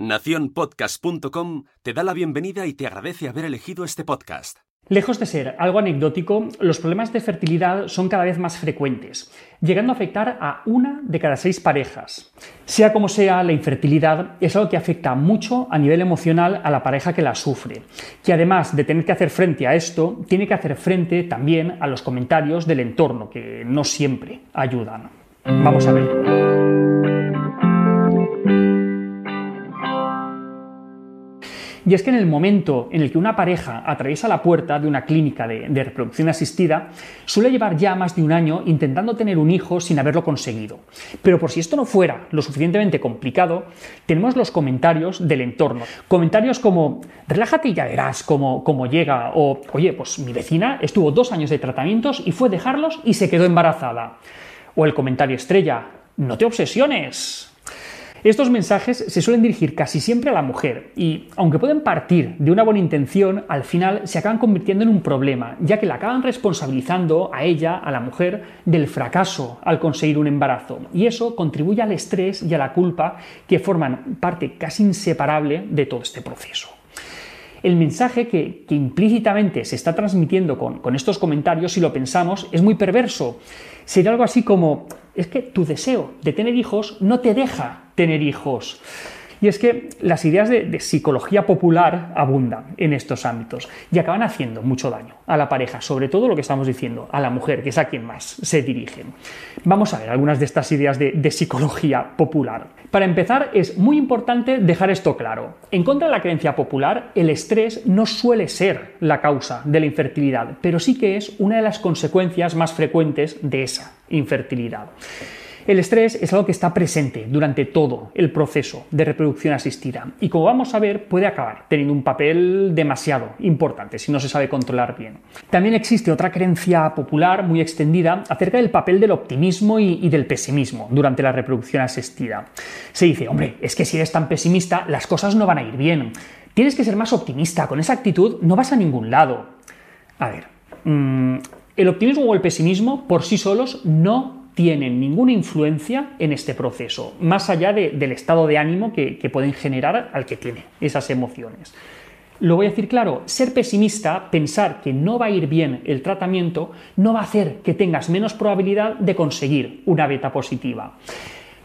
Naciónpodcast.com te da la bienvenida y te agradece haber elegido este podcast. Lejos de ser algo anecdótico, los problemas de fertilidad son cada vez más frecuentes, llegando a afectar a una de cada seis parejas. Sea como sea, la infertilidad es algo que afecta mucho a nivel emocional a la pareja que la sufre, que además de tener que hacer frente a esto, tiene que hacer frente también a los comentarios del entorno, que no siempre ayudan. Vamos a ver. Y es que en el momento en el que una pareja atraviesa la puerta de una clínica de, reproducción asistida, suele llevar ya más de un año intentando tener un hijo sin haberlo conseguido. Pero por si esto no fuera lo suficientemente complicado, tenemos los comentarios del entorno. Comentarios como, relájate y ya verás cómo, cómo llega, o, oye, pues mi vecina estuvo dos años de tratamientos y fue dejarlos y se quedó embarazada. O el comentario estrella, no te obsesiones, estos mensajes se suelen dirigir casi siempre a la mujer y, aunque pueden partir de una buena intención, al final se acaban convirtiendo en un problema, ya que la acaban responsabilizando a ella, a la mujer, del fracaso al conseguir un embarazo. Y eso contribuye al estrés y a la culpa que forman parte casi inseparable de todo este proceso. El mensaje que, implícitamente se está transmitiendo con, con estos comentarios, si lo pensamos, es muy perverso. Sería algo así como, es que tu deseo de tener hijos no te deja tener hijos. Y es que las ideas de, psicología popular abundan en estos ámbitos y acaban haciendo mucho daño a la pareja, sobre todo lo que estamos diciendo, a la mujer, que es a quien más se dirigen. Vamos a ver algunas de estas ideas de, psicología popular. Para empezar, es muy importante dejar esto claro. En contra de la creencia popular, el estrés no suele ser la causa de la infertilidad, pero sí que es una de las consecuencias más frecuentes de esa infertilidad. El estrés es algo que está presente durante todo el proceso de reproducción asistida y como vamos a ver puede acabar teniendo un papel demasiado importante si no se sabe controlar bien. También existe otra creencia popular muy extendida acerca del papel del optimismo y, del pesimismo durante la reproducción asistida. Se dice, hombre, es que si eres tan pesimista las cosas no van a ir bien. Tienes que ser más optimista, con esa actitud no vas a ningún lado. A ver, mm, el optimismo o el pesimismo por sí solos no tienen ninguna influencia en este proceso, más allá del estado de ánimo que, que pueden generar al que tiene esas emociones. Lo voy a decir claro, ser pesimista, pensar que no va a ir bien el tratamiento, no va a hacer que tengas menos probabilidad de conseguir una beta positiva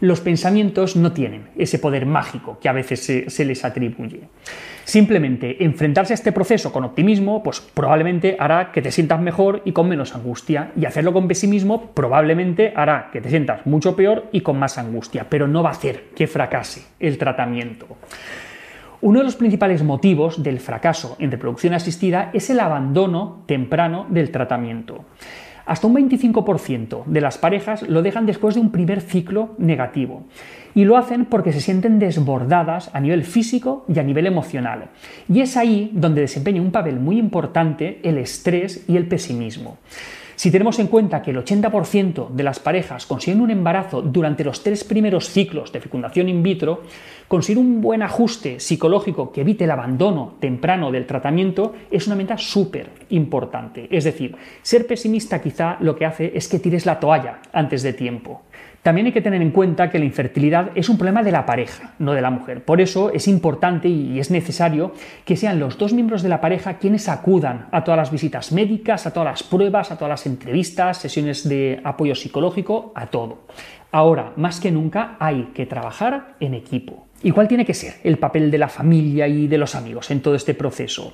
los pensamientos no tienen ese poder mágico que a veces se, les atribuye. Simplemente enfrentarse a este proceso con optimismo, pues probablemente hará que te sientas mejor y con menos angustia. Y hacerlo con pesimismo probablemente hará que te sientas mucho peor y con más angustia, pero no va a hacer que fracase el tratamiento. Uno de los principales motivos del fracaso en reproducción asistida es el abandono temprano del tratamiento. Hasta un 25% de las parejas lo dejan después de un primer ciclo negativo. Y lo hacen porque se sienten desbordadas a nivel físico y a nivel emocional. Y es ahí donde desempeña un papel muy importante el estrés y el pesimismo. Si tenemos en cuenta que el 80% de las parejas consiguen un embarazo durante los tres primeros ciclos de fecundación in vitro, conseguir un buen ajuste psicológico que evite el abandono temprano del tratamiento es una meta súper importante. Es decir, ser pesimista quizá lo que hace es que tires la toalla antes de tiempo. También hay que tener en cuenta que la infertilidad es un problema de la pareja, no de la mujer. Por eso es importante y es necesario que sean los dos miembros de la pareja quienes acudan a todas las visitas médicas, a todas las pruebas, a todas las entrevistas, sesiones de apoyo psicológico, a todo. Ahora, más que nunca, hay que trabajar en equipo. ¿Y cuál tiene que ser el papel de la familia y de los amigos en todo este proceso?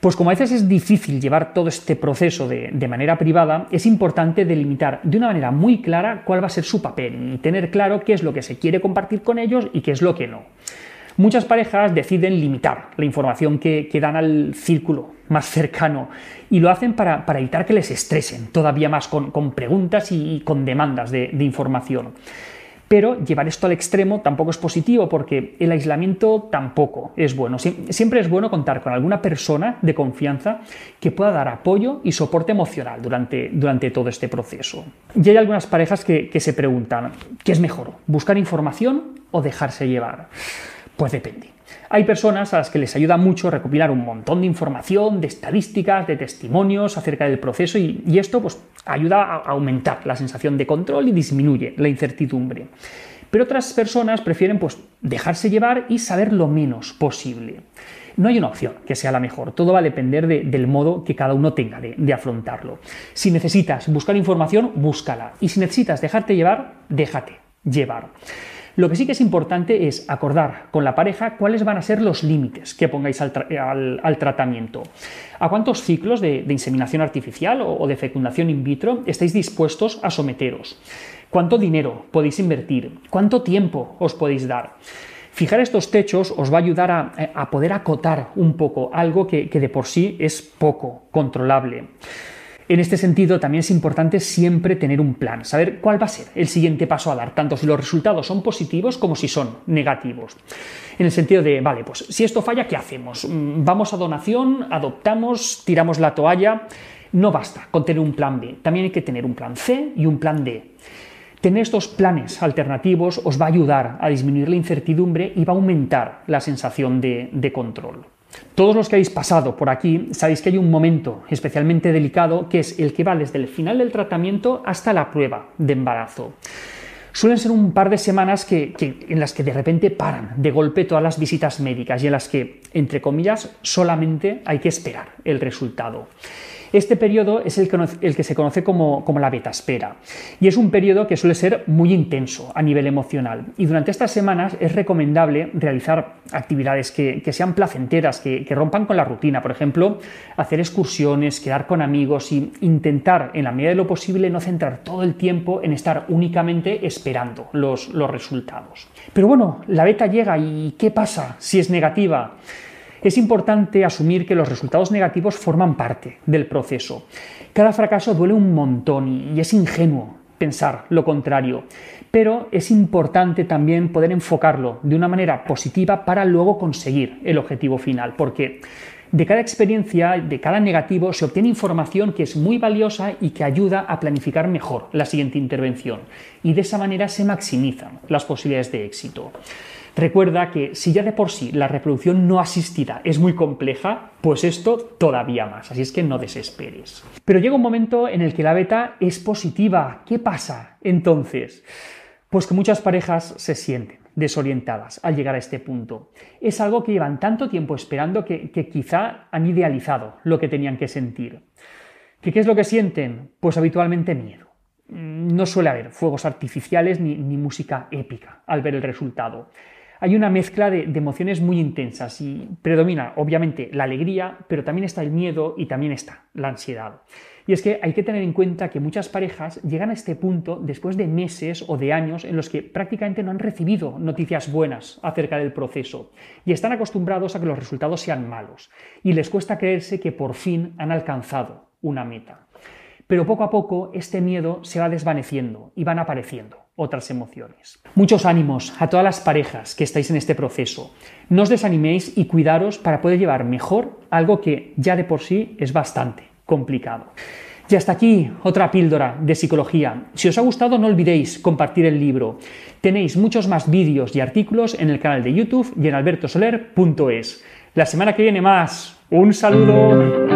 Pues como a veces es difícil llevar todo este proceso de, manera privada, es importante delimitar de una manera muy clara cuál va a ser su papel y tener claro qué es lo que se quiere compartir con ellos y qué es lo que no. Muchas parejas deciden limitar la información que, dan al círculo más cercano y lo hacen para, evitar que les estresen todavía más con, preguntas y, con demandas de información. Pero llevar esto al extremo tampoco es positivo porque el aislamiento tampoco es bueno. Siempre es bueno contar con alguna persona de confianza que pueda dar apoyo y soporte emocional durante, durante todo este proceso. Y hay algunas parejas que, que se preguntan, ¿qué es mejor? ¿Buscar información o dejarse llevar? Pues depende. Hay personas a las que les ayuda mucho recopilar un montón de información, de estadísticas, de testimonios acerca del proceso y, esto pues, ayuda a aumentar la sensación de control y disminuye la incertidumbre. Pero otras personas prefieren pues, dejarse llevar y saber lo menos posible. No hay una opción que sea la mejor, todo va a depender del modo que cada uno tenga de, afrontarlo. Si necesitas buscar información, búscala. Y si necesitas dejarte llevar, déjate llevar. Lo que sí que es importante es acordar con la pareja cuáles van a ser los límites que pongáis al, tratamiento. ¿A cuántos ciclos de, inseminación artificial o, de fecundación in vitro estáis dispuestos a someteros? ¿Cuánto dinero podéis invertir? ¿Cuánto tiempo os podéis dar? Fijar estos techos os va a ayudar a, poder acotar un poco algo que de por sí es poco controlable. En este sentido, también es importante siempre tener un plan, saber cuál va a ser el siguiente paso a dar, tanto si los resultados son positivos como si son negativos. En el sentido de, vale, pues si esto falla, ¿qué hacemos? Mm, ¿Vamos a donación? ¿Adoptamos? ¿Tiramos la toalla? No basta con tener un plan B, también hay que tener un plan C y un plan D. Tener estos planes alternativos os va a ayudar a disminuir la incertidumbre y va a aumentar la sensación de, de control. Todos los que habéis pasado por aquí sabéis que hay un momento especialmente delicado que es el que va desde el final del tratamiento hasta la prueba de embarazo. Suelen ser un par de semanas en las que de repente paran de golpe todas las visitas médicas y en las que, entre comillas, solamente hay que esperar el resultado. Este periodo es el que, se conoce como, la beta espera y es un periodo que suele ser muy intenso a nivel emocional y durante estas semanas es recomendable realizar actividades que, sean placenteras, que, rompan con la rutina, por ejemplo, hacer excursiones, quedar con amigos y intentar en la medida de lo posible no centrar todo el tiempo en estar únicamente esperando los resultados. Pero bueno, la beta llega y ¿qué pasa si es negativa? Es importante asumir que los resultados negativos forman parte del proceso. Cada fracaso duele un montón y es ingenuo pensar lo contrario, pero es importante también poder enfocarlo de una manera positiva para luego conseguir el objetivo final, porque de cada experiencia, de cada negativo, se obtiene información que es muy valiosa y que ayuda a planificar mejor la siguiente intervención, y de esa manera se maximizan las posibilidades de éxito. Recuerda que si ya de por sí la reproducción no asistida es muy compleja, pues esto todavía más, así es que no desesperes. Pero llega un momento en el que la beta es positiva. ¿Qué pasa entonces? Pues que muchas parejas se sienten desorientadas al llegar a este punto. Es algo que llevan tanto tiempo esperando que, quizá han idealizado lo que tenían que sentir. ¿Qué es lo que sienten? Pues habitualmente miedo no suele haber fuegos artificiales ni, música épica al ver el resultado hay una mezcla de, emociones muy intensas y predomina obviamente la alegría, pero también está el miedo y también está la ansiedad. Y es que hay que tener en cuenta que muchas parejas llegan a este punto después de meses o de años en los que prácticamente no han recibido noticias buenas acerca del proceso y están acostumbrados a que los resultados sean malos y les cuesta creerse que por fin han alcanzado una meta. Pero poco a poco este miedo se va desvaneciendo y van apareciendo otras emociones. Muchos ánimos a todas las parejas que estáis en este proceso. No os desaniméis y cuidaros para poder llevar mejor algo que ya de por sí es bastante complicado. Y hasta aquí otra píldora de psicología. Si os ha gustado no olvidéis compartir el libro. Tenéis muchos más vídeos y artículos en el canal de YouTube y en albertosoler.es. La semana que viene más. Un saludo.